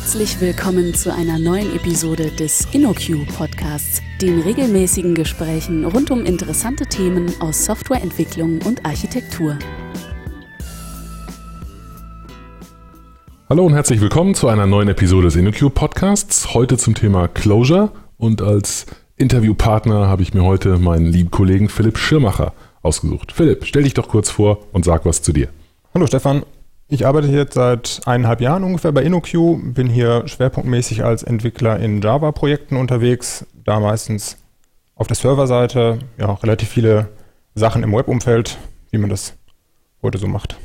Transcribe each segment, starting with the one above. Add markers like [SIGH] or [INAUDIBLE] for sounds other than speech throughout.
Herzlich willkommen zu einer neuen Episode des InnoQ Podcasts, den regelmäßigen Gesprächen rund um interessante Themen aus Softwareentwicklung und Architektur. Hallo und herzlich willkommen zu einer neuen Episode des InnoQ Podcasts. Heute zum Thema Closure und als Interviewpartner habe ich mir heute meinen lieben Kollegen Philipp Schirmacher ausgesucht. Philipp, stell dich doch kurz vor und sag was zu dir. Hallo Stefan, ich arbeite jetzt seit eineinhalb Jahren ungefähr bei InnoQ, bin hier schwerpunktmäßig als Entwickler in Java-Projekten unterwegs, da meistens auf der Serverseite, ja, relativ viele Sachen im Web-Umfeld, wie man das heute so macht.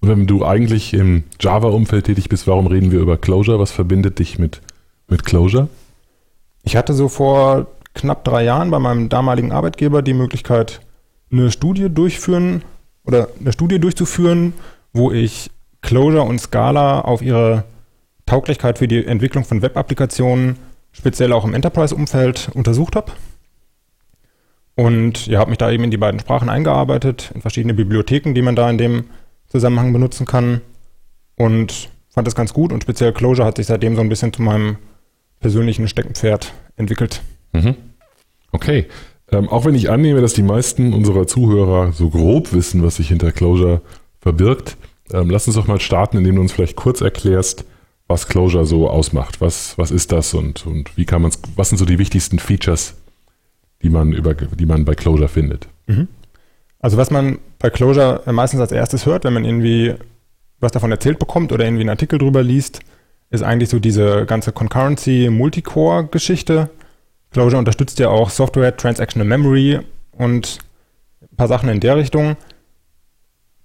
Und wenn du eigentlich im Java-Umfeld tätig bist, warum reden wir über Closure? Was verbindet dich mit, mit Closure? Ich hatte so vor knapp drei Jahren bei meinem damaligen Arbeitgeber die Möglichkeit, eine Studie durchführen oder eine Studie durchzuführen, wo ich Clojure und Scala auf ihre Tauglichkeit für die Entwicklung von Web-Applikationen, speziell auch im Enterprise-Umfeld, untersucht habe. Und ja, habe mich da eben in die beiden Sprachen eingearbeitet, in verschiedene Bibliotheken, die man da in dem Zusammenhang benutzen kann. Und fand das ganz gut und speziell Clojure hat sich seitdem so ein bisschen zu meinem persönlichen Steckenpferd entwickelt. Mhm. Okay. Ähm, auch wenn ich annehme, dass die meisten unserer Zuhörer so grob wissen, was sich hinter Clojure verbirgt, ähm, lass uns doch mal starten, indem du uns vielleicht kurz erklärst, was Clojure so ausmacht. Was, was ist das und, und wie kann man was sind so die wichtigsten Features, die man, über, die man bei Clojure findet? Mhm. Also was man bei Clojure meistens als erstes hört, wenn man irgendwie was davon erzählt bekommt oder irgendwie einen Artikel drüber liest, ist eigentlich so diese ganze Concurrency Multicore-Geschichte. Clojure unterstützt ja auch Software Transactional Memory und ein paar Sachen in der Richtung.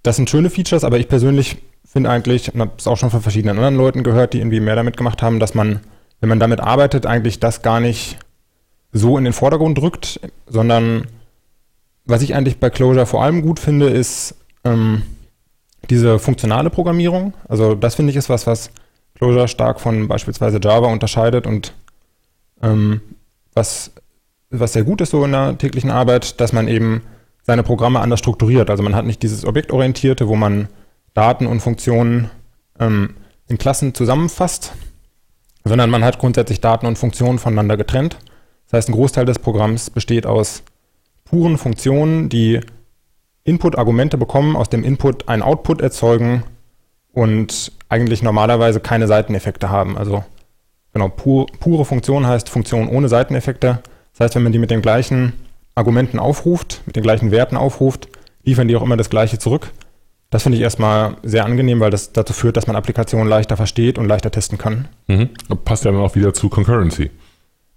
Das sind schöne Features, aber ich persönlich finde eigentlich, und habe es auch schon von verschiedenen anderen Leuten gehört, die irgendwie mehr damit gemacht haben, dass man, wenn man damit arbeitet, eigentlich das gar nicht so in den Vordergrund drückt, sondern was ich eigentlich bei Clojure vor allem gut finde, ist ähm, diese funktionale Programmierung. Also das finde ich ist was, was Clojure stark von beispielsweise Java unterscheidet und ähm, was, was sehr gut ist so in der täglichen Arbeit, dass man eben seine Programme anders strukturiert. Also man hat nicht dieses Objektorientierte, wo man Daten und Funktionen ähm, in Klassen zusammenfasst, sondern man hat grundsätzlich Daten und Funktionen voneinander getrennt. Das heißt, ein Großteil des Programms besteht aus puren Funktionen, die Input-Argumente bekommen, aus dem Input einen Output erzeugen und eigentlich normalerweise keine Seiteneffekte haben. Also genau, pur, pure Funktion heißt Funktion ohne Seiteneffekte. Das heißt, wenn man die mit den gleichen Argumenten aufruft, mit den gleichen Werten aufruft, liefern die auch immer das gleiche zurück. Das finde ich erstmal sehr angenehm, weil das dazu führt, dass man Applikationen leichter versteht und leichter testen kann. Mhm. Passt ja dann auch wieder zu Concurrency.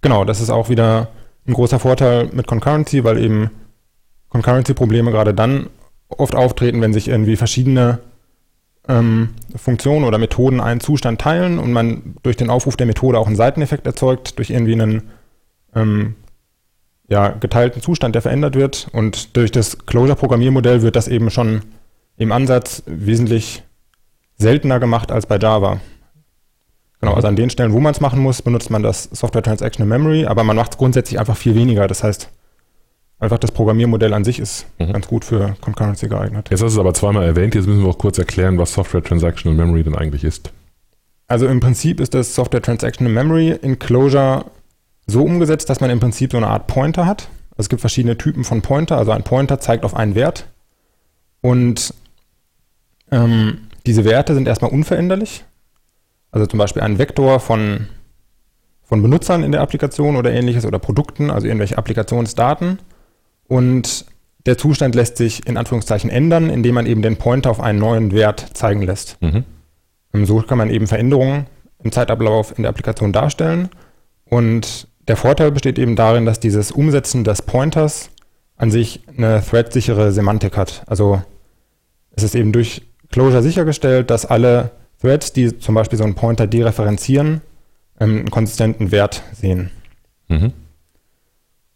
Genau, das ist auch wieder ein großer Vorteil mit Concurrency, weil eben Concurrency-Probleme gerade dann oft auftreten, wenn sich irgendwie verschiedene ähm, Funktionen oder Methoden einen Zustand teilen und man durch den Aufruf der Methode auch einen Seiteneffekt erzeugt, durch irgendwie einen ähm, ja, geteilten Zustand, der verändert wird. Und durch das Closure-Programmiermodell wird das eben schon im Ansatz wesentlich seltener gemacht als bei Java. Genau, also an den Stellen, wo man es machen muss, benutzt man das Software Transactional Memory, aber man macht es grundsätzlich einfach viel weniger. Das heißt, einfach das Programmiermodell an sich ist mhm. ganz gut für Concurrency geeignet. Jetzt hast du es aber zweimal erwähnt, jetzt müssen wir auch kurz erklären, was Software Transactional Memory denn eigentlich ist. Also im Prinzip ist das Software Transactional Memory in Closure so umgesetzt, dass man im Prinzip so eine Art Pointer hat. Also es gibt verschiedene Typen von Pointer. Also ein Pointer zeigt auf einen Wert. Und ähm, diese Werte sind erstmal unveränderlich. Also zum Beispiel ein Vektor von, von Benutzern in der Applikation oder ähnliches oder Produkten, also irgendwelche Applikationsdaten. Und der Zustand lässt sich in Anführungszeichen ändern, indem man eben den Pointer auf einen neuen Wert zeigen lässt. Mhm. So kann man eben Veränderungen im Zeitablauf in der Applikation darstellen. Und der Vorteil besteht eben darin, dass dieses Umsetzen des Pointers an sich eine thread-sichere Semantik hat. Also es ist eben durch Closure sichergestellt, dass alle Threads, die zum Beispiel so einen Pointer dereferenzieren, ähm, einen konsistenten Wert sehen. Mhm.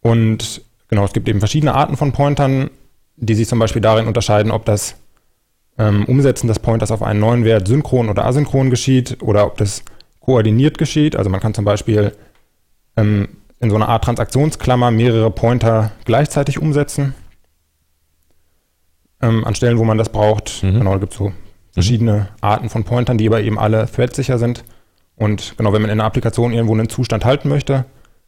Und genau, es gibt eben verschiedene Arten von Pointern, die sich zum Beispiel darin unterscheiden, ob das ähm, Umsetzen des Pointers auf einen neuen Wert synchron oder asynchron geschieht oder ob das koordiniert geschieht. Also man kann zum Beispiel ähm, in so einer Art Transaktionsklammer mehrere Pointer gleichzeitig umsetzen. Ähm, an Stellen, wo man das braucht. Mhm. Genau, es gibt so verschiedene. Arten von Pointern, die aber eben alle threadsicher sind. Und genau, wenn man in einer Applikation irgendwo einen Zustand halten möchte,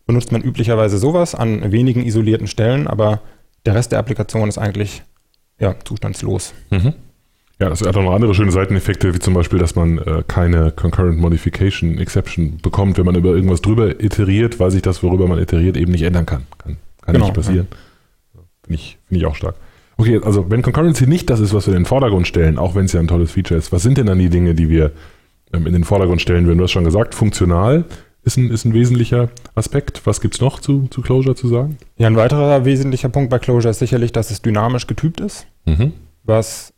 benutzt man üblicherweise sowas an wenigen isolierten Stellen, aber der Rest der Applikation ist eigentlich ja, zustandslos. Mhm. Ja, das hat auch noch andere schöne Seiteneffekte, wie zum Beispiel, dass man äh, keine Concurrent Modification Exception bekommt, wenn man über irgendwas drüber iteriert, weil sich das, worüber man iteriert, eben nicht ändern kann. Kann, kann genau, nicht passieren. Ja. Finde ich, find ich auch stark. Okay, also wenn Concurrency nicht das ist, was wir in den Vordergrund stellen, auch wenn es ja ein tolles Feature ist, was sind denn dann die Dinge, die wir ähm, in den Vordergrund stellen würden? Du hast schon gesagt, funktional ist ein, ist ein wesentlicher Aspekt. Was gibt es noch zu, zu Clojure zu sagen? Ja, ein weiterer wesentlicher Punkt bei Clojure ist sicherlich, dass es dynamisch getypt ist, mhm. was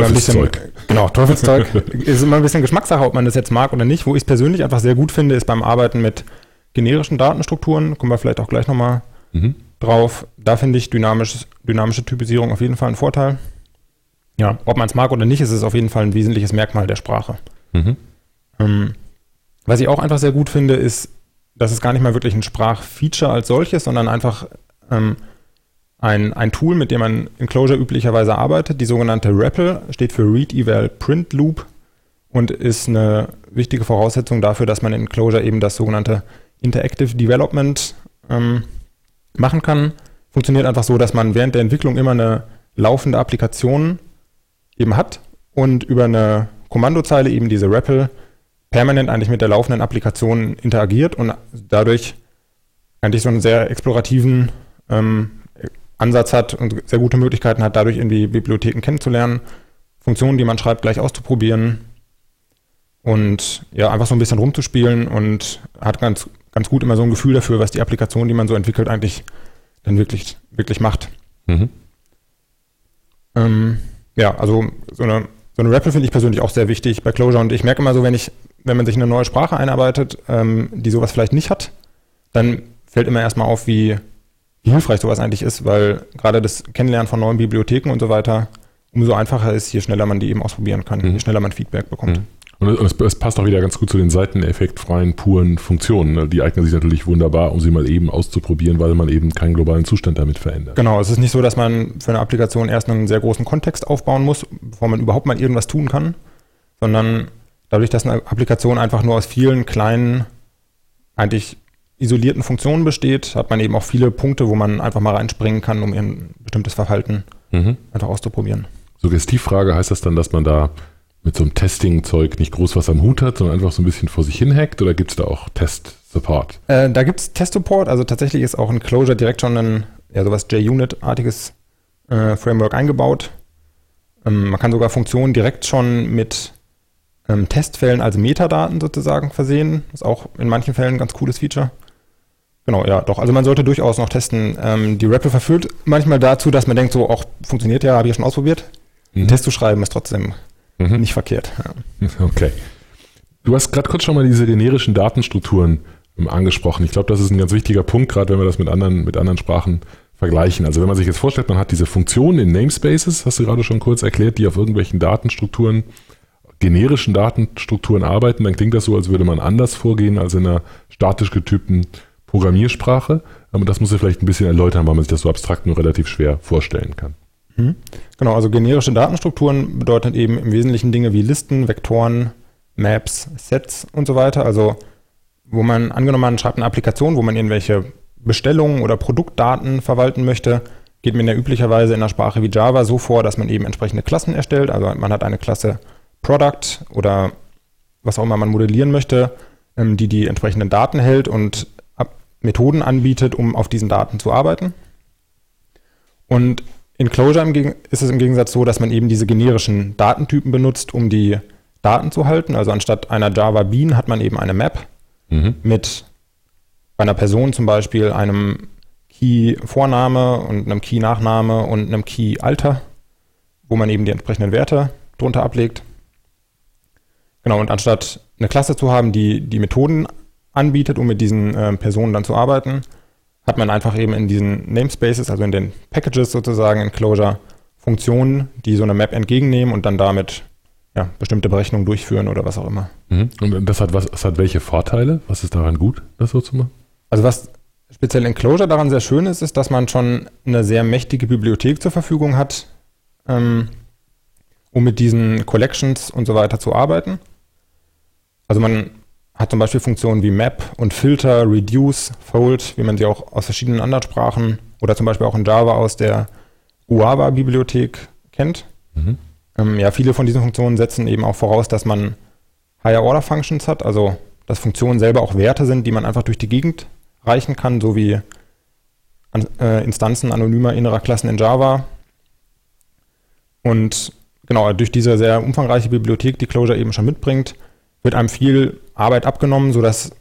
Teufelszeug. Bisschen, genau, Teufelszeug. [LAUGHS] ist immer ein bisschen Geschmackssache, ob man das jetzt mag oder nicht. Wo ich es persönlich einfach sehr gut finde, ist beim Arbeiten mit generischen Datenstrukturen. Kommen wir vielleicht auch gleich nochmal mhm. drauf. Da finde ich dynamisch, dynamische Typisierung auf jeden Fall einen Vorteil. Ja, ob man es mag oder nicht, ist es auf jeden Fall ein wesentliches Merkmal der Sprache. Mhm. Ähm, was ich auch einfach sehr gut finde, ist, dass es gar nicht mal wirklich ein Sprachfeature als solches, sondern einfach ähm, ein, ein Tool, mit dem man in Clojure üblicherweise arbeitet. Die sogenannte REPL steht für Read Eval Print Loop und ist eine wichtige Voraussetzung dafür, dass man in Clojure eben das sogenannte Interactive Development ähm, machen kann. Funktioniert einfach so, dass man während der Entwicklung immer eine laufende Applikation eben hat und über eine Kommandozeile eben diese REPL permanent eigentlich mit der laufenden Applikation interagiert und dadurch eigentlich so einen sehr explorativen ähm, Ansatz hat und sehr gute Möglichkeiten hat, dadurch irgendwie Bibliotheken kennenzulernen, Funktionen, die man schreibt, gleich auszuprobieren und ja, einfach so ein bisschen rumzuspielen und hat ganz, ganz gut immer so ein Gefühl dafür, was die Applikation, die man so entwickelt, eigentlich dann wirklich, wirklich macht. Mhm. Ähm, ja, also so eine, so eine REPL finde ich persönlich auch sehr wichtig bei Clojure und ich merke immer so, wenn ich, wenn man sich in eine neue Sprache einarbeitet, ähm, die sowas vielleicht nicht hat, dann fällt immer erstmal auf, wie, wie hilfreich sowas eigentlich ist, weil gerade das Kennenlernen von neuen Bibliotheken und so weiter umso einfacher ist, je schneller man die eben ausprobieren kann, mhm. je schneller man Feedback bekommt. Mhm. Und es, es, passt auch wieder ganz gut zu den seiteneffektfreien, puren Funktionen. Ne? Die eignen sich natürlich wunderbar, um sie mal eben auszuprobieren, weil man eben keinen globalen Zustand damit verändert. Genau, es ist nicht so, dass man für eine Applikation erst einen sehr großen Kontext aufbauen muss, bevor man überhaupt mal irgendwas tun kann, sondern dadurch, dass eine Applikation einfach nur aus vielen kleinen, eigentlich isolierten Funktionen besteht, hat man eben auch viele Punkte, wo man einfach mal reinspringen kann, um ein bestimmtes Verhalten mhm. einfach auszuprobieren. Suggestivfrage heißt das dann, dass man da mit so einem Testing-Zeug nicht groß was am Hut hat, sondern einfach so ein bisschen vor sich hin hackt oder gibt es da auch Test-Support? Äh, da gibt es Test-Support, also tatsächlich ist auch in Clojure direkt schon ein, ja, sowas JUnit-artiges äh, Framework eingebaut. Ähm, man kann sogar Funktionen direkt schon mit ähm, Testfällen als Metadaten sozusagen versehen. Ist auch in manchen Fällen ein ganz cooles Feature. Genau, ja, doch. Also man sollte durchaus noch testen. Ähm, die REPL verführt manchmal dazu, dass man denkt, so, auch funktioniert ja, habe ich ja schon ausprobiert. Mhm. Einen Test zu schreiben ist trotzdem mhm. nicht verkehrt. Ja. [LAUGHS] Okay. Du hast gerade kurz schon mal diese generischen Datenstrukturen ähm, angesprochen. Ich glaube, das ist ein ganz wichtiger Punkt, gerade wenn wir das mit anderen, mit anderen Sprachen vergleichen. Also wenn man sich jetzt vorstellt, man hat diese Funktionen in Namespaces, hast du gerade schon kurz erklärt, die auf irgendwelchen Datenstrukturen, generischen Datenstrukturen arbeiten, dann klingt das so, als würde man anders vorgehen als in einer statisch getypten Programmiersprache. Aber das muss ich vielleicht ein bisschen erläutern, weil man sich das so abstrakt nur relativ schwer vorstellen kann. Mhm. Genau, also generische Datenstrukturen bedeuten eben im Wesentlichen Dinge wie Listen, Vektoren, Maps, Sets und so weiter. Also wo man, angenommen man schreibt eine Applikation, wo man irgendwelche Bestellungen oder Produktdaten verwalten möchte, geht man ja üblicherweise in einer Sprache wie Java so vor, dass man eben entsprechende Klassen erstellt. Also man hat eine Klasse Product oder was auch immer man modellieren möchte, ähm, die die entsprechenden Daten hält und Methoden anbietet, um auf diesen Daten zu arbeiten. Und in Clojure ist es im Gegensatz so, dass man eben diese generischen Datentypen benutzt, um die Daten zu halten. Also anstatt einer Java Bean hat man eben eine Map mhm. mit bei einer Person zum Beispiel einem Key-Vorname und einem Key-Nachname und einem Key-Alter, wo man eben die entsprechenden Werte drunter ablegt. Genau, und anstatt eine Klasse zu haben, die die Methoden anbietet, um mit diesen äh, Personen dann zu arbeiten, hat man einfach eben in diesen Namespaces, also in den Packages sozusagen in Clojure, Funktionen, die so eine Map entgegennehmen und dann damit ja, bestimmte Berechnungen durchführen oder was auch immer. Mhm. Und das hat, was, das hat welche Vorteile? Was ist daran gut, das so zu machen? Also was speziell in Clojure daran sehr schön ist, ist, dass man schon eine sehr mächtige Bibliothek zur Verfügung hat, ähm, um mit diesen Collections und so weiter zu arbeiten. Also man hat zum Beispiel Funktionen wie Map und Filter, Reduce, Fold, wie man sie auch aus verschiedenen anderen Sprachen oder zum Beispiel auch in Java aus der Guava-Bibliothek kennt. Mhm. Ähm, ja, viele von diesen Funktionen setzen eben auch voraus, dass man Higher-Order-Functions hat, also dass Funktionen selber auch Werte sind, die man einfach durch die Gegend reichen kann, so wie an, äh, Instanzen anonymer innerer Klassen in Java. Und genau, durch diese sehr umfangreiche Bibliothek, die Clojure eben schon mitbringt, wird einem viel Arbeit abgenommen, sodass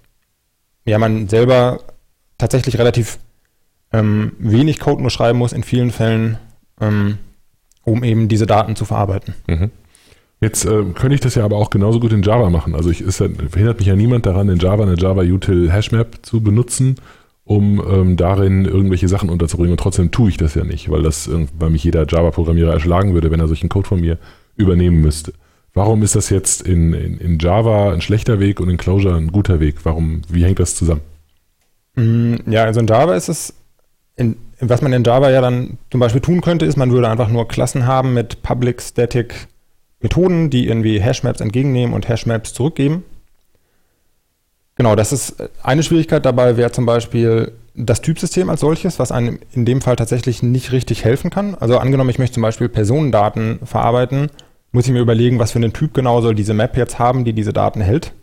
ja, man selber tatsächlich relativ ähm, wenig Code nur schreiben muss in vielen Fällen, ähm, um eben diese Daten zu verarbeiten. Mhm. Jetzt äh, könnte ich das ja aber auch genauso gut in Java machen. Also ich, es verhindert mich ja niemand daran, in Java eine Java Util Hashmap zu benutzen, um ähm, darin irgendwelche Sachen unterzubringen. Und trotzdem tue ich das ja nicht, weil das, weil mich jeder Java-Programmierer erschlagen würde, wenn er solchen Code von mir übernehmen müsste. Warum ist das jetzt in, in, in Java ein schlechter Weg und in Clojure ein guter Weg? Warum, wie hängt das zusammen? Mm, ja, also in Java ist es, in, was man in Java ja dann zum Beispiel tun könnte, ist, man würde einfach nur Klassen haben mit Public Static Methoden, die irgendwie Hashmaps entgegennehmen und Hashmaps zurückgeben. Genau, das ist eine Schwierigkeit dabei, wäre zum Beispiel das Typsystem als solches, was einem in dem Fall tatsächlich nicht richtig helfen kann. Also angenommen, ich möchte zum Beispiel Personendaten verarbeiten, muss ich mir überlegen, was für einen Typ genau soll diese Map jetzt haben, die diese Daten hält.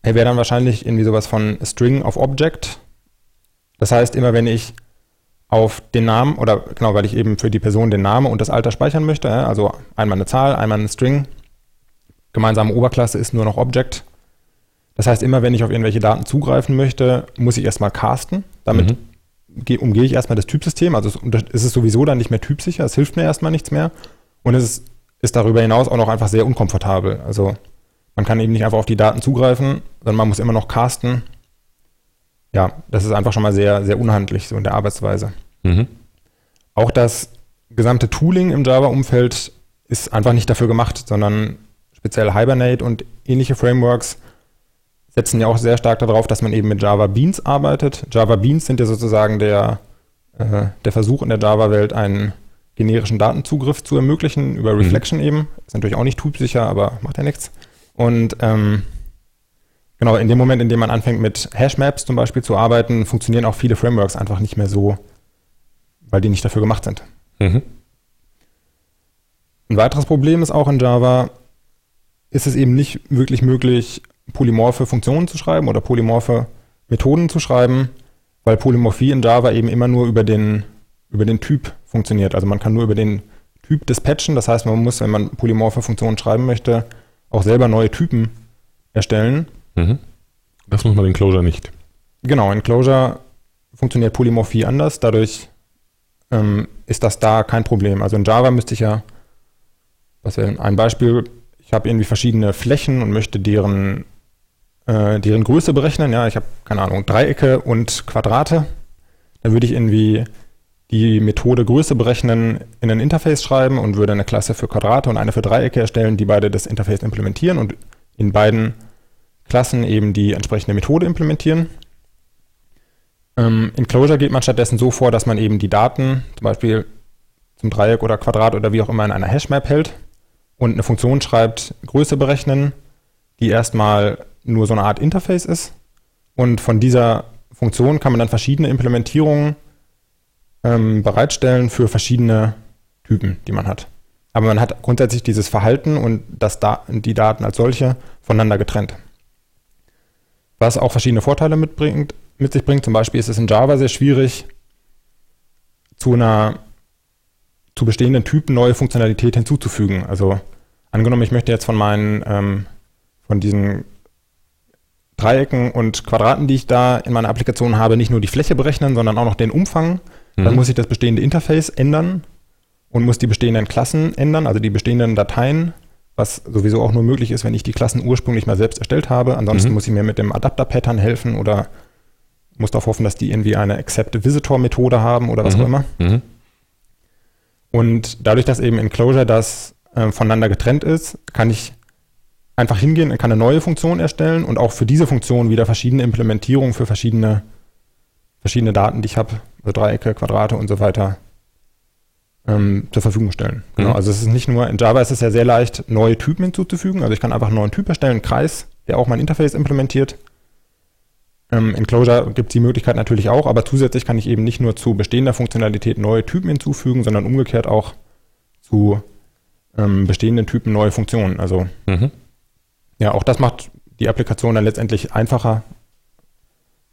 Er wäre dann wahrscheinlich irgendwie sowas von String of Object. Das heißt, immer wenn ich auf den Namen oder genau, weil ich eben für die Person den Namen und das Alter speichern möchte, also einmal eine Zahl, einmal eine String. Gemeinsame Oberklasse ist nur noch Object. Das heißt, immer wenn ich auf irgendwelche Daten zugreifen möchte, muss ich erstmal casten. Damit mhm. umgehe ich erstmal das Typsystem. Also es ist sowieso dann nicht mehr typsicher, es hilft mir erstmal nichts mehr. Und es ist, ist darüber hinaus auch noch einfach sehr unkomfortabel. Also man kann eben nicht einfach auf die Daten zugreifen, sondern man muss immer noch casten ja, das ist einfach schon mal sehr, sehr unhandlich so in der Arbeitsweise. Mhm. Auch das gesamte Tooling im Java-Umfeld ist einfach nicht dafür gemacht, sondern speziell Hibernate und ähnliche Frameworks setzen ja auch sehr stark darauf, dass man eben mit Java Beans arbeitet. Java Beans sind ja sozusagen der, äh, der Versuch in der Java-Welt, einen generischen Datenzugriff zu ermöglichen, über mhm. Reflection mhm. eben. Ist natürlich auch nicht typsicher, aber macht ja nichts. Und ähm, Genau, in dem Moment, in dem man anfängt mit Hashmaps zum Beispiel zu arbeiten, funktionieren auch viele Frameworks einfach nicht mehr so, weil die nicht dafür gemacht sind. Mhm. Ein weiteres Problem ist auch in Java, ist es eben nicht wirklich möglich, polymorphe Funktionen zu schreiben oder polymorphe Methoden zu schreiben, weil Polymorphie in Java eben immer nur über den, über den Typ funktioniert. Also man kann nur über den Typ dispatchen. Das heißt, man muss, wenn man polymorphe Funktionen schreiben möchte, auch selber neue Typen erstellen. Mhm. Das muss man in Clojure nicht. Genau, in Clojure funktioniert Polymorphie anders, dadurch ähm, ist das da kein Problem. Also in Java müsste ich ja, was wäre ein Beispiel, ich habe irgendwie verschiedene Flächen und möchte deren, äh, deren Größe berechnen. Ja, ich habe, keine Ahnung, Dreiecke und Quadrate. Dann würde ich irgendwie die Methode Größe berechnen in ein Interface schreiben und würde eine Klasse für Quadrate und eine für Dreiecke erstellen, die beide das Interface implementieren und in beiden Klassen eben die entsprechende Methode implementieren. Ähm, in Clojure geht man stattdessen so vor, dass man eben die Daten, zum Beispiel zum Dreieck oder Quadrat oder wie auch immer in einer Hashmap hält und eine Funktion schreibt, Größe berechnen, die erstmal nur so eine Art Interface ist. Und von dieser Funktion kann man dann verschiedene Implementierungen ähm, bereitstellen für verschiedene Typen, die man hat. Aber man hat grundsätzlich dieses Verhalten und das da die Daten als solche voneinander getrennt was auch verschiedene Vorteile mitbringt, mit sich bringt. Zum Beispiel ist es in Java sehr schwierig, zu einer zu bestehenden Typen neue Funktionalität hinzuzufügen. Also angenommen, ich möchte jetzt von meinen ähm, von diesen Dreiecken und Quadraten, die ich da in meiner Applikation habe, nicht nur die Fläche berechnen, sondern auch noch den Umfang. Mhm. Dann muss ich das bestehende Interface ändern und muss die bestehenden Klassen ändern, also die bestehenden Dateien was sowieso auch nur möglich ist, wenn ich die Klassen ursprünglich mal selbst erstellt habe. Ansonsten mhm. muss ich mir mit dem Adapter-Pattern helfen oder muss darauf hoffen, dass die irgendwie eine Accept-Visitor-Methode haben oder was mhm. auch immer. Mhm. Und dadurch, dass eben in Clojure das äh, voneinander getrennt ist, kann ich einfach hingehen und kann eine neue Funktion erstellen und auch für diese Funktion wieder verschiedene Implementierungen für verschiedene, verschiedene Daten, die ich habe, also Dreiecke, Quadrate und so weiter, ähm, zur Verfügung stellen. Genau. Mhm. Also es ist nicht nur, in Java ist es ja sehr leicht, neue Typen hinzuzufügen. Also ich kann einfach einen neuen Typ erstellen, einen Kreis der auch mein Interface implementiert. Ähm, in Clojure gibt es die Möglichkeit natürlich auch, aber zusätzlich kann ich eben nicht nur zu bestehender Funktionalität neue Typen hinzufügen, sondern umgekehrt auch zu ähm, bestehenden Typen neue Funktionen. Also mhm. ja, auch das macht die Applikation dann letztendlich einfacher,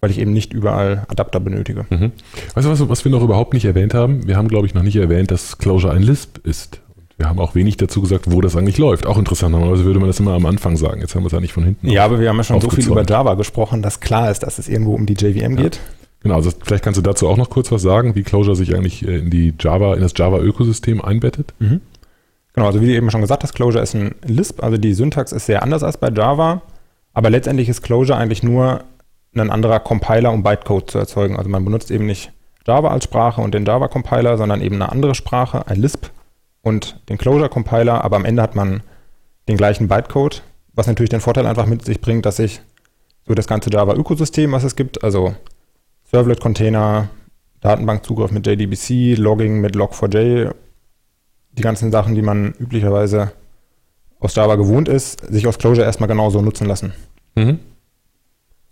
weil ich eben nicht überall Adapter benötige. Mhm. Weißt du, was, was wir noch überhaupt nicht erwähnt haben? Wir haben, glaube ich, noch nicht erwähnt, dass Clojure ein Lisp ist. Wir haben auch wenig dazu gesagt, wo das eigentlich läuft. Auch interessanterweise würde man das immer am Anfang sagen. Jetzt haben wir es eigentlich von hinten. Ja, aber wir haben ja schon so viel über Java gesprochen, dass klar ist, dass es irgendwo um die JVM ja. geht. Genau, also vielleicht kannst du dazu auch noch kurz was sagen, wie Clojure sich eigentlich äh, in die Java, in das Java-Ökosystem einbettet. Mhm. Genau, also wie du eben schon gesagt hast, Clojure ist ein Lisp, also die Syntax ist sehr anders als bei Java, aber letztendlich ist Clojure eigentlich nur ein anderer Compiler, um Bytecode zu erzeugen. Also man benutzt eben nicht Java als Sprache und den Java-Compiler, sondern eben eine andere Sprache, ein Lisp, und den Closure-Compiler, aber am Ende hat man den gleichen Bytecode, was natürlich den Vorteil einfach mit sich bringt, dass ich so das ganze Java-Ökosystem, was es gibt, also Servlet-Container, Datenbankzugriff mit JDBC, Logging mit Log4j, die ganzen Sachen, die man üblicherweise aus Java gewohnt ist, sich aus Clojure erstmal genauso nutzen lassen. Mhm.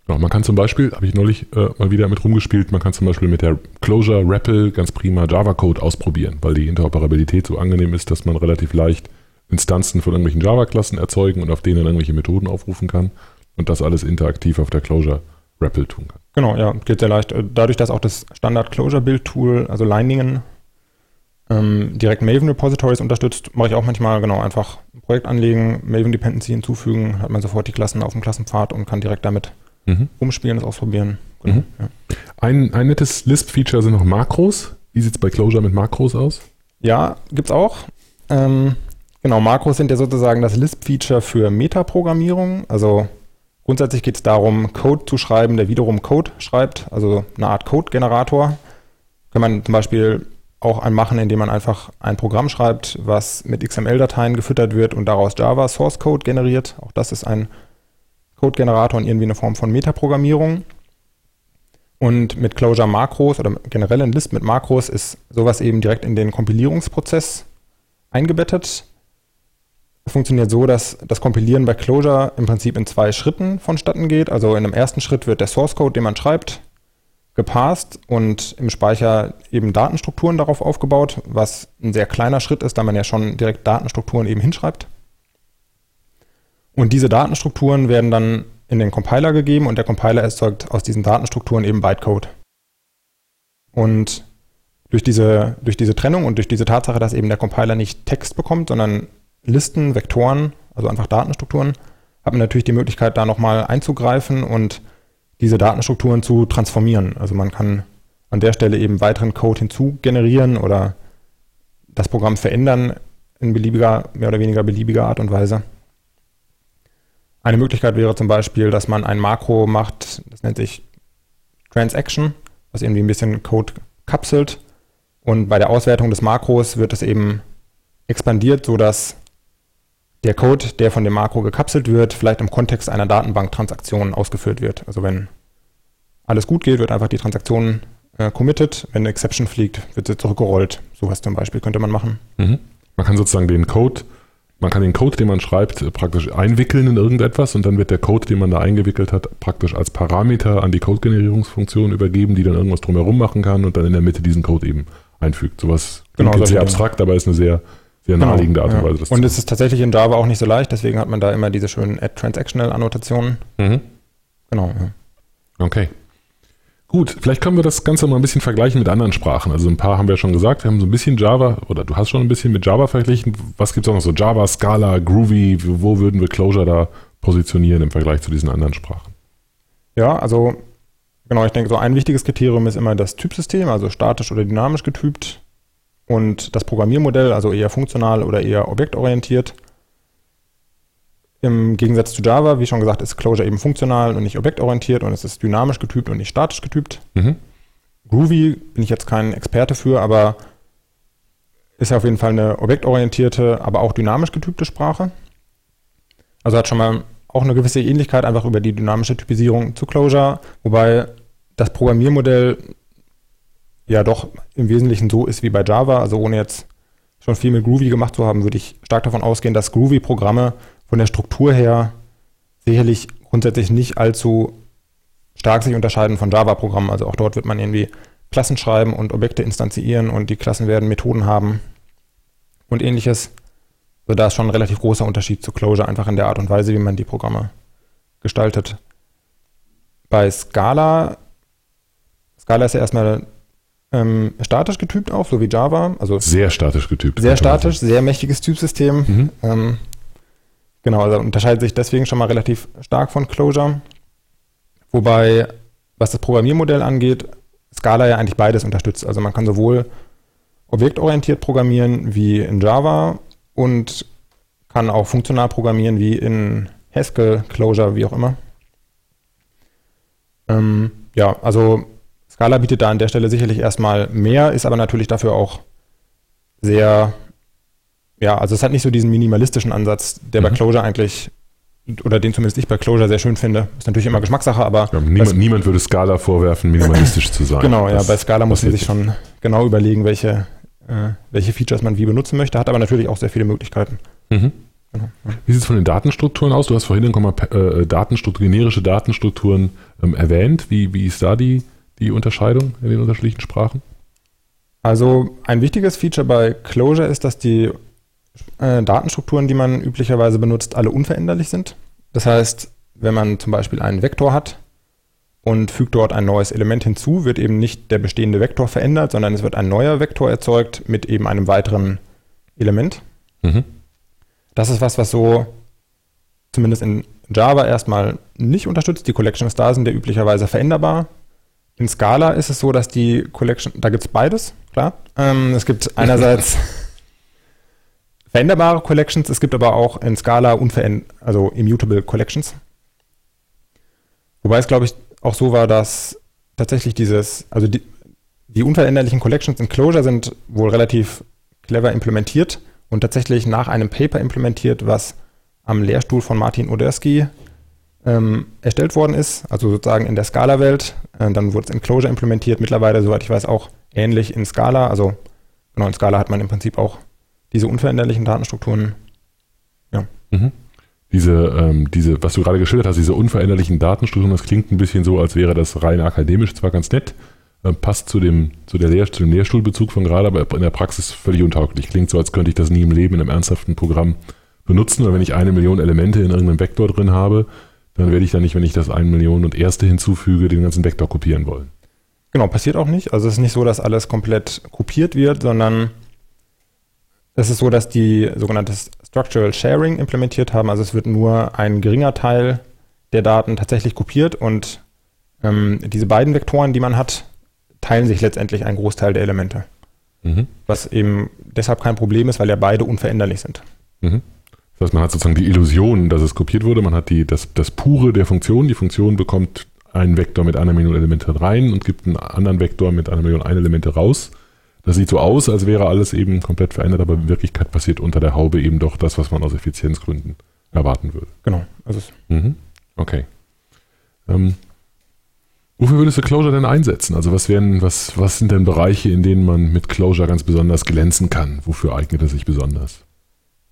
Ja, man kann zum Beispiel, habe ich neulich äh, mal wieder mit rumgespielt, man kann zum Beispiel mit der Closure REPL ganz prima Java-Code ausprobieren, weil die Interoperabilität so angenehm ist, dass man relativ leicht Instanzen von irgendwelchen Java-Klassen erzeugen und auf denen irgendwelche Methoden aufrufen kann und das alles interaktiv auf der Closure REPL tun kann. Genau, ja, geht sehr leicht. Äh, dadurch, dass auch das Standard Closure Build Tool, also Liningen, ähm, direkt Maven Repositories unterstützt, mache ich auch manchmal genau einfach ein Projekt anlegen, Maven Dependency hinzufügen, hat man sofort die Klassen auf dem Klassenpfad und kann direkt damit mhm. rumspielen, das ausprobieren. Genau, mhm. ja. ein, ein nettes Lisp-Feature sind noch Makros. Wie sieht es bei Clojure mit Makros aus? Ja, gibt es auch. Ähm, genau, Makros sind ja sozusagen das Lisp-Feature für Metaprogrammierung. Also grundsätzlich geht es darum, Code zu schreiben, der wiederum Code schreibt, also eine Art Code-Generator. Kann man zum Beispiel auch anmachen, indem man einfach ein Programm schreibt, was mit XML-Dateien gefüttert wird und daraus Java Source Code generiert. Auch das ist ein Code-Generator und irgendwie eine Form von Metaprogrammierung. Und mit Clojure Makros oder generell in List mit Makros ist sowas eben direkt in den Kompilierungsprozess eingebettet. Es funktioniert so, dass das Kompilieren bei Clojure im Prinzip in zwei Schritten vonstatten geht. Also in einem ersten Schritt wird der Source Code, den man schreibt, gepasst und im Speicher eben Datenstrukturen darauf aufgebaut, was ein sehr kleiner Schritt ist, da man ja schon direkt Datenstrukturen eben hinschreibt. Und diese Datenstrukturen werden dann in den Compiler gegeben und der Compiler erzeugt aus diesen Datenstrukturen eben Bytecode. Und durch diese, durch diese Trennung und durch diese Tatsache, dass eben der Compiler nicht Text bekommt, sondern Listen, Vektoren, also einfach Datenstrukturen, hat man natürlich die Möglichkeit, da nochmal einzugreifen und diese Datenstrukturen zu transformieren. Also man kann an der Stelle eben weiteren Code hinzugenerieren oder das Programm verändern in beliebiger, mehr oder weniger beliebiger Art und Weise. Eine Möglichkeit wäre zum Beispiel, dass man ein Makro macht, das nennt sich Transaction, was irgendwie ein bisschen Code kapselt. Und bei der Auswertung des Makros wird es eben expandiert, sodass der Code, der von dem Makro gekapselt wird, vielleicht im Kontext einer Datenbanktransaktion ausgeführt wird. Also wenn alles gut geht, wird einfach die Transaktion äh, committed. Wenn eine Exception fliegt, wird sie zurückgerollt. Sowas zum Beispiel könnte man machen. Mhm. Man kann sozusagen den Code man kann den Code, den man schreibt, praktisch einwickeln in irgendetwas und dann wird der Code, den man da eingewickelt hat, praktisch als Parameter an die Code-Generierungsfunktion übergeben, die dann irgendwas drumherum machen kann und dann in der Mitte diesen Code eben einfügt. Sowas genau, klingt sehr abstrakt, aber ist eine sehr, sehr genau, naheliegende Art und Weise. Das und es ist tatsächlich in Java auch nicht so leicht, deswegen hat man da immer diese schönen Add-Transactional-Annotationen. Mhm. Genau. Ja. Okay. Gut, vielleicht können wir das Ganze mal ein bisschen vergleichen mit anderen Sprachen. Also ein paar haben wir schon gesagt. Wir haben so ein bisschen Java, oder du hast schon ein bisschen mit Java verglichen. Was gibt es auch noch so? Java, Scala, Groovy, wo würden wir Clojure da positionieren im Vergleich zu diesen anderen Sprachen? Ja, also genau, ich denke, so ein wichtiges Kriterium ist immer das Typsystem, also statisch oder dynamisch getypt. Und das Programmiermodell, also eher funktional oder eher objektorientiert. Im Gegensatz zu Java, wie schon gesagt, ist Clojure eben funktional und nicht objektorientiert und es ist dynamisch getypt und nicht statisch getypt. Mhm. Groovy bin ich jetzt kein Experte für, aber ist ja auf jeden Fall eine objektorientierte, aber auch dynamisch getypte Sprache. Also hat schon mal auch eine gewisse Ähnlichkeit einfach über die dynamische Typisierung zu Clojure, wobei das Programmiermodell ja doch im Wesentlichen so ist wie bei Java. Also ohne jetzt schon viel mit Groovy gemacht zu haben, würde ich stark davon ausgehen, dass Groovy-Programme von der Struktur her sicherlich grundsätzlich nicht allzu stark sich unterscheiden von Java-Programmen. Also auch dort wird man irgendwie Klassen schreiben und Objekte instanzieren und die Klassen werden Methoden haben und ähnliches. Also da ist schon ein relativ großer Unterschied zu Clojure, einfach in der Art und Weise, wie man die Programme gestaltet. Bei Scala, Scala ist ja erstmal ähm, statisch getypt auch, so wie Java. Also sehr statisch getypt. Sehr statisch, sehr mächtiges Typsystem. Mhm. Ähm, genau, also unterscheidet sich deswegen schon mal relativ stark von Clojure. Wobei, was das Programmiermodell angeht, Scala ja eigentlich beides unterstützt. Also man kann sowohl objektorientiert programmieren wie in Java und kann auch funktional programmieren wie in Haskell, Clojure, wie auch immer. Ähm, ja, also Scala bietet da an der Stelle sicherlich erstmal mehr, ist aber natürlich dafür auch sehr, ja, also es hat nicht so diesen minimalistischen Ansatz, der mhm. bei Clojure eigentlich, oder den zumindest ich bei Clojure sehr schön finde. Ist natürlich immer Geschmackssache, aber. Ja, niemand, niemand, würde Scala vorwerfen, minimalistisch zu sein. Genau, das, ja, bei Scala muss man sich schon genau überlegen, welche, äh, welche Features man wie benutzen möchte, hat aber natürlich auch sehr viele Möglichkeiten. Mhm. Genau, Wie sieht es von den Datenstrukturen aus? Du hast vorhin mal äh, Datenstruktur, generische Datenstrukturen ähm, erwähnt. Wie, wie ist da die, die Unterscheidung in den unterschiedlichen Sprachen? Also ein wichtiges Feature bei Clojure ist, dass die äh, Datenstrukturen, die man üblicherweise benutzt, alle unveränderlich sind. Das heißt, wenn man zum Beispiel einen Vektor hat und fügt dort ein neues Element hinzu, wird eben nicht der bestehende Vektor verändert, sondern es wird ein neuer Vektor erzeugt mit eben einem weiteren Element. Mhm. Das ist was, was so zumindest in Java erstmal nicht unterstützt. Die Collections da sind ja üblicherweise veränderbar. In Scala ist es so, dass die Collection, da gibt es beides, klar. Ähm, es gibt einerseits [LAUGHS] veränderbare Collections, es gibt aber auch in Scala unveränd also immutable Collections. Wobei es, glaube ich, auch so war, dass tatsächlich dieses, also die, die unveränderlichen Collections in Clojure sind wohl relativ clever implementiert und tatsächlich nach einem Paper implementiert, was am Lehrstuhl von Martin Odersky ähm, erstellt worden ist, also sozusagen in der Scala-Welt. Äh, dann wurde es in Clojure implementiert, mittlerweile, soweit ich weiß, auch ähnlich in Scala. Also genau, in Scala hat man im Prinzip auch diese unveränderlichen Datenstrukturen. Ja. Mhm. Diese, ähm, diese, was du gerade geschildert hast, diese unveränderlichen Datenstrukturen, das klingt ein bisschen so, als wäre das rein akademisch zwar ganz nett, äh, passt zu dem, zu, der Lehr zu dem Lehrstuhlbezug von gerade, aber in der Praxis völlig untauglich. Klingt so, als könnte ich das nie im Leben in einem ernsthaften Programm benutzen, weil wenn ich eine Million Elemente in irgendeinem Vektor drin habe, dann werde ich dann nicht, wenn ich das eine Million und erste hinzufüge, den ganzen Vektor kopieren wollen. Genau, passiert auch nicht. Also es ist nicht so, dass alles komplett kopiert wird, sondern es ist so, dass die sogenanntes Structural Sharing implementiert haben. Also es wird nur ein geringer Teil der Daten tatsächlich kopiert und ähm, diese beiden Vektoren, die man hat, teilen sich letztendlich einen Großteil der Elemente. Mhm. Was eben deshalb kein Problem ist, weil ja beide unveränderlich sind. Mhm. Das heißt, man hat sozusagen die Illusion, dass es kopiert wurde. Man hat die, das, das Pure der Funktion. Die Funktion bekommt einen Vektor mit einer Million Elemente rein und gibt einen anderen Vektor mit einer Million ein Elemente raus. Das sieht so aus, als wäre alles eben komplett verändert, aber in Wirklichkeit passiert unter der Haube eben doch das, was man aus Effizienzgründen erwarten würde. Genau. Also mhm. Okay. Ähm, wofür würdest du Clojure denn einsetzen? Also was wären, was, was sind denn Bereiche, in denen man mit Clojure ganz besonders glänzen kann? Wofür eignet es sich besonders?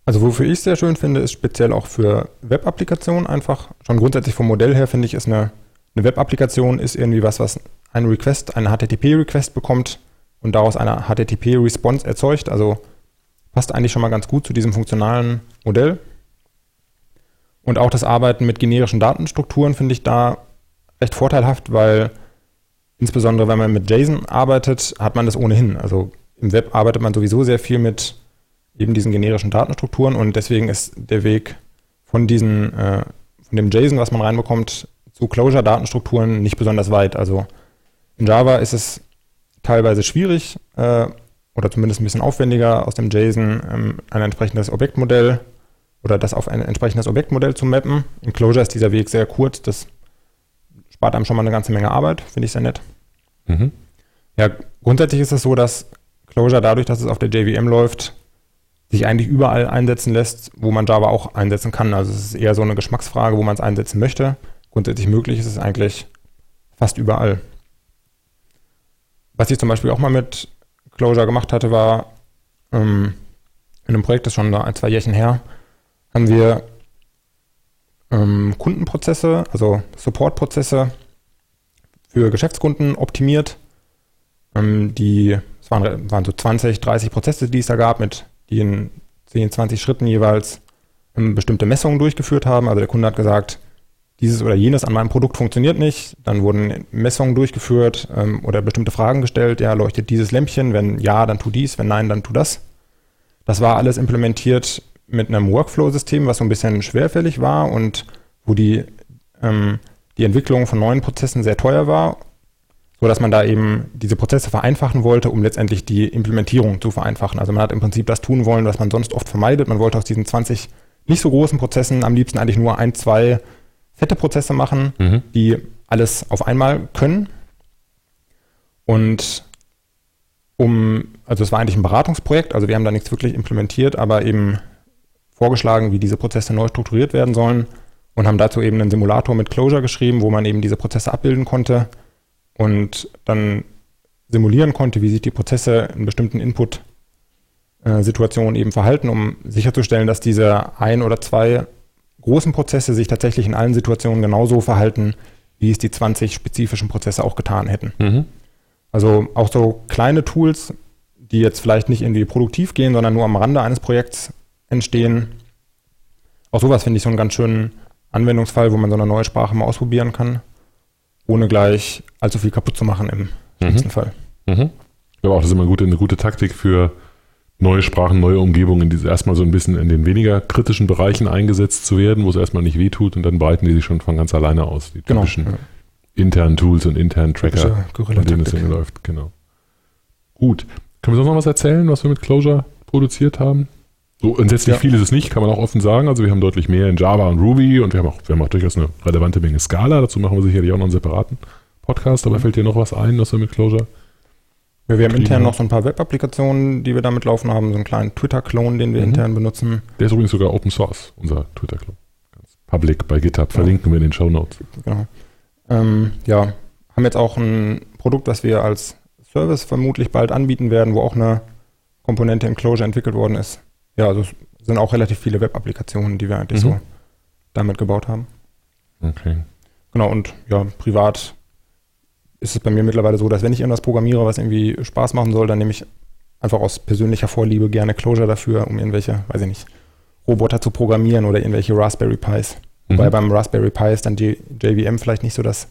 Also wofür ich es sehr schön finde, ist speziell auch für Web-Applikationen einfach. Schon grundsätzlich vom Modell her finde ich, ist eine, eine Web-Applikation ist irgendwie was, was einen Request, einen HTTP-Request bekommt und daraus eine HTTP-Response erzeugt. Also passt eigentlich schon mal ganz gut zu diesem funktionalen Modell. Und auch das Arbeiten mit generischen Datenstrukturen finde ich da recht vorteilhaft, weil insbesondere wenn man mit JSON arbeitet, hat man das ohnehin. Also im Web arbeitet man sowieso sehr viel mit eben diesen generischen Datenstrukturen und deswegen ist der Weg von diesen, äh, von dem JSON, was man reinbekommt, zu Closure-Datenstrukturen nicht besonders weit. Also in Java ist es teilweise schwierig äh, oder zumindest ein bisschen aufwendiger, aus dem JSON ähm, ein entsprechendes Objektmodell oder das auf ein entsprechendes Objektmodell zu mappen. In Closure ist dieser Weg sehr kurz, das spart einem schon mal eine ganze Menge Arbeit, finde ich sehr nett. Mhm. Ja, grundsätzlich ist es so, dass Closure dadurch, dass es auf der JVM läuft, sich eigentlich überall einsetzen lässt, wo man Java auch einsetzen kann. Also es ist eher so eine Geschmacksfrage, wo man es einsetzen möchte. Grundsätzlich möglich ist es eigentlich fast überall. Was ich zum Beispiel auch mal mit Clojure gemacht hatte, war ähm, in einem Projekt, das ist schon ein, zwei Jährchen her, haben wir ähm, Kundenprozesse, also Supportprozesse für Geschäftskunden optimiert. Ähm, die, es waren, waren so 20, 30 Prozesse, die es da gab, mit die in 10, 20 Schritten jeweils ähm, bestimmte Messungen durchgeführt haben. Also der Kunde hat gesagt, dieses oder jenes an meinem Produkt funktioniert nicht. Dann wurden Messungen durchgeführt ähm, oder bestimmte Fragen gestellt. Ja, leuchtet dieses Lämpchen? Wenn ja, dann tu dies. Wenn nein, dann tu das. Das war alles implementiert mit einem Workflow-System, was so ein bisschen schwerfällig war und wo die, ähm, die Entwicklung von neuen Prozessen sehr teuer war, so dass man da eben diese Prozesse vereinfachen wollte, um letztendlich die Implementierung zu vereinfachen. Also man hat im Prinzip das tun wollen, was man sonst oft vermeidet. Man wollte aus diesen 20 nicht so großen Prozessen am liebsten eigentlich nur ein, zwei fette Prozesse machen, mhm. die alles auf einmal können. Und um, also es war eigentlich ein Beratungsprojekt, also wir haben da nichts wirklich implementiert, aber eben vorgeschlagen, wie diese Prozesse neu strukturiert werden sollen und haben dazu eben einen Simulator mit Closure geschrieben, wo man eben diese Prozesse abbilden konnte und dann simulieren konnte, wie sich die Prozesse in bestimmten Input-Situationen eben verhalten, um sicherzustellen, dass diese ein oder zwei großen Prozesse sich tatsächlich in allen Situationen genauso verhalten, wie es die 20 spezifischen Prozesse auch getan hätten. Mhm. Also auch so kleine Tools, die jetzt vielleicht nicht irgendwie produktiv gehen, sondern nur am Rande eines Projekts entstehen. Auch sowas finde ich so einen ganz schönen Anwendungsfall, wo man so eine neue Sprache mal ausprobieren kann, ohne gleich allzu viel kaputt zu machen im schlimmsten mhm. Fall. Mhm. Ich glaube auch, das ist immer eine gute, eine gute Taktik für neue Sprachen, neue Umgebungen, die erstmal so ein bisschen in den weniger kritischen Bereichen eingesetzt zu werden, wo es erstmal nicht wehtut und dann breiten die sich schon von ganz alleine aus. Die genau, typischen ja. internen Tools und internen Tracker, von denen es hinläuft. Genau. Gut. Können wir sonst noch was erzählen, was wir mit Closure produziert haben? So entsetzlich ja. viel ist es nicht, kann man auch offen sagen. Also wir haben deutlich mehr in Java und Ruby und wir haben auch, wir haben auch durchaus eine relevante Menge Scala. Dazu machen wir sicherlich auch noch einen separaten Podcast. Aber mhm. fällt dir noch was ein, was wir mit Closure ja, wir haben intern noch so ein paar Web-Applikationen, die wir damit laufen haben, so einen kleinen Twitter-Klon, den wir mhm. intern benutzen. Der ist übrigens sogar Open Source, unser Twitter-Klon. Ganz public bei GitHub, verlinken ja. wir in den Show Notes. Genau. Ähm, ja, haben jetzt auch ein Produkt, das wir als Service vermutlich bald anbieten werden, wo auch eine Komponente in Clojure entwickelt worden ist. Ja, also es sind auch relativ viele Web-Applikationen, die wir eigentlich mhm. so damit gebaut haben. Okay. Genau, und ja, privat ist es bei mir mittlerweile so, dass wenn ich irgendwas programmiere, was irgendwie Spaß machen soll, dann nehme ich einfach aus persönlicher Vorliebe gerne Clojure dafür, um irgendwelche, weiß ich nicht, Roboter zu programmieren oder irgendwelche Raspberry Pis. Mhm. Wobei beim Raspberry Pi ist dann die JVM vielleicht nicht so das,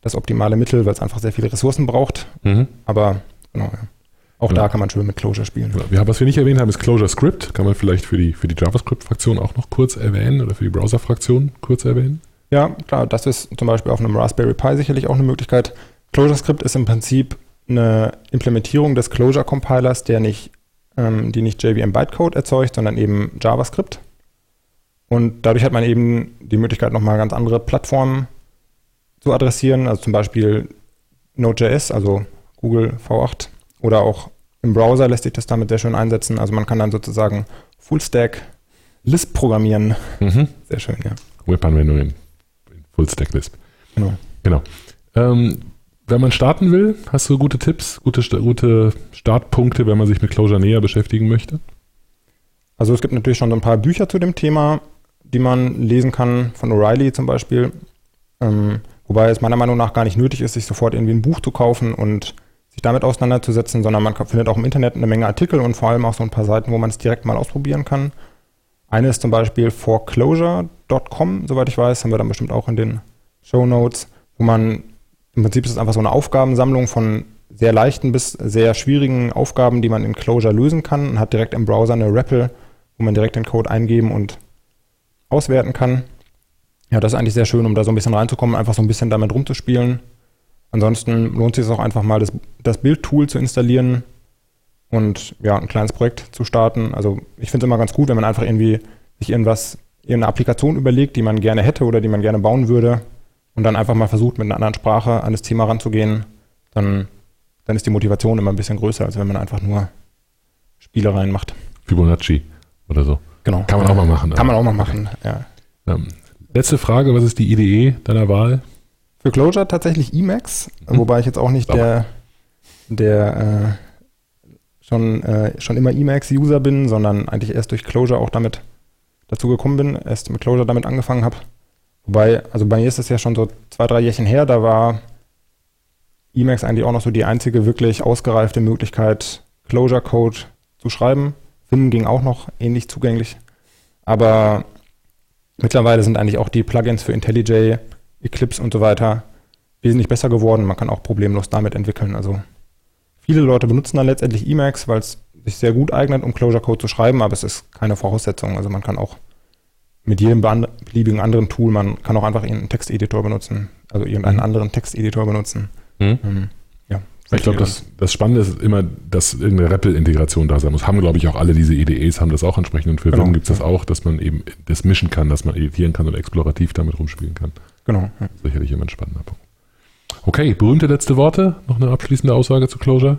das optimale Mittel, weil es einfach sehr viele Ressourcen braucht. Mhm. Aber genau, ja. Auch ja. da kann man schön mit Clojure spielen. Ja, was wir nicht erwähnt haben, ist Clojure Script. Kann man vielleicht für die, für die JavaScript-Fraktion auch noch kurz erwähnen oder für die Browser-Fraktion kurz erwähnen? Ja, klar, das ist zum Beispiel auf einem Raspberry Pi sicherlich auch eine Möglichkeit. ClojureScript ist im Prinzip eine Implementierung des Clojure-Compilers, der nicht, ähm, die nicht JVM Bytecode erzeugt, sondern eben JavaScript. Und dadurch hat man eben die Möglichkeit, nochmal ganz andere Plattformen zu adressieren, also zum Beispiel Node.js, also Google V8 oder auch im Browser lässt sich das damit sehr schön einsetzen. Also man kann dann sozusagen Fullstack Lisp programmieren. Mhm. Sehr schön, ja. Web-Anwendungen in Fullstack Lisp. Genau. Genau. Ähm, wenn man starten will, hast du gute Tipps, gute, gute Startpunkte, wenn man sich mit Closure näher beschäftigen möchte? Also es gibt natürlich schon so ein paar Bücher zu dem Thema, die man lesen kann, von O'Reilly zum Beispiel. Ähm, wobei es meiner Meinung nach gar nicht nötig ist, sich sofort irgendwie ein Buch zu kaufen und sich damit auseinanderzusetzen, sondern man findet auch im Internet eine Menge Artikel und vor allem auch so ein paar Seiten, wo man es direkt mal ausprobieren kann. Eine ist zum Beispiel forclosure.com, soweit ich weiß, haben wir dann bestimmt auch in den Show Notes, wo man im Prinzip ist es einfach so eine Aufgabensammlung von sehr leichten bis sehr schwierigen Aufgaben, die man in Clojure lösen kann und hat direkt im Browser eine REPL, wo man direkt den Code eingeben und auswerten kann. Ja, das ist eigentlich sehr schön, um da so ein bisschen reinzukommen, einfach so ein bisschen damit rumzuspielen. Ansonsten lohnt sich es auch einfach mal, das, das Bildtool zu installieren und ja, ein kleines Projekt zu starten. Also ich finde es immer ganz gut, wenn man einfach irgendwie sich irgendwas, irgendeine Applikation überlegt, die man gerne hätte oder die man gerne bauen würde und dann einfach mal versucht, mit einer anderen Sprache an das Thema ranzugehen, dann, dann ist die Motivation immer ein bisschen größer, als wenn man einfach nur Spielereien macht. Fibonacci oder so. Genau. Kann man auch mal machen. Kann man auch mal machen, ja. Ähm, letzte Frage, was ist die IDE deiner Wahl? Für Clojure tatsächlich Emacs, hm. wobei ich jetzt auch nicht der, der äh, schon, äh, schon immer Emacs-User bin, sondern eigentlich erst durch Clojure auch damit dazu gekommen bin, erst mit Clojure damit angefangen habe. Wobei, also bei mir ist das ja schon so zwei, drei Jährchen her, da war Emacs eigentlich auch noch so die einzige wirklich ausgereifte Möglichkeit, Closure Code zu schreiben. Vim ging auch noch ähnlich zugänglich. Aber mittlerweile sind eigentlich auch die Plugins für IntelliJ, Eclipse und so weiter wesentlich besser geworden. Man kann auch problemlos damit entwickeln. Also viele Leute benutzen dann letztendlich Emacs, weil es sich sehr gut eignet, um Closure Code zu schreiben, aber es ist keine Voraussetzung. Also man kann auch mit jedem beliebigen anderen Tool, man kann auch einfach einen Texteditor benutzen, also irgendeinen anderen Texteditor benutzen. Mhm. Ähm, ja, ich glaube, das, das Spannende ist immer, dass irgendeine REPL-Integration da sein muss. Haben, glaube ich, auch alle diese IDEs, haben das auch entsprechend. Und für genau. Vim gibt es das auch, dass man eben das mischen kann, dass man editieren kann und explorativ damit rumspielen kann. Genau. Ja. Sicherlich immer ein spannender Punkt. Okay, berühmte letzte Worte. Noch eine abschließende Aussage zu Closure?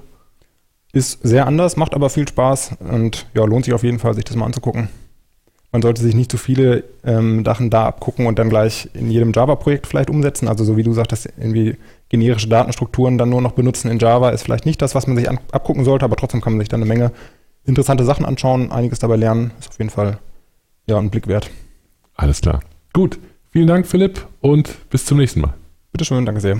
Ist sehr anders, macht aber viel Spaß und ja, lohnt sich auf jeden Fall, sich das mal anzugucken. Man sollte sich nicht zu viele ähm, Sachen da abgucken und dann gleich in jedem Java-Projekt vielleicht umsetzen. Also so wie du sagtest, irgendwie generische Datenstrukturen dann nur noch benutzen in Java ist vielleicht nicht das, was man sich an, abgucken sollte, aber trotzdem kann man sich dann eine Menge interessante Sachen anschauen, einiges dabei lernen. Ist auf jeden Fall ja ein Blick wert. Alles klar. Gut. Vielen Dank, Philipp, und bis zum nächsten Mal. Bitteschön, danke sehr.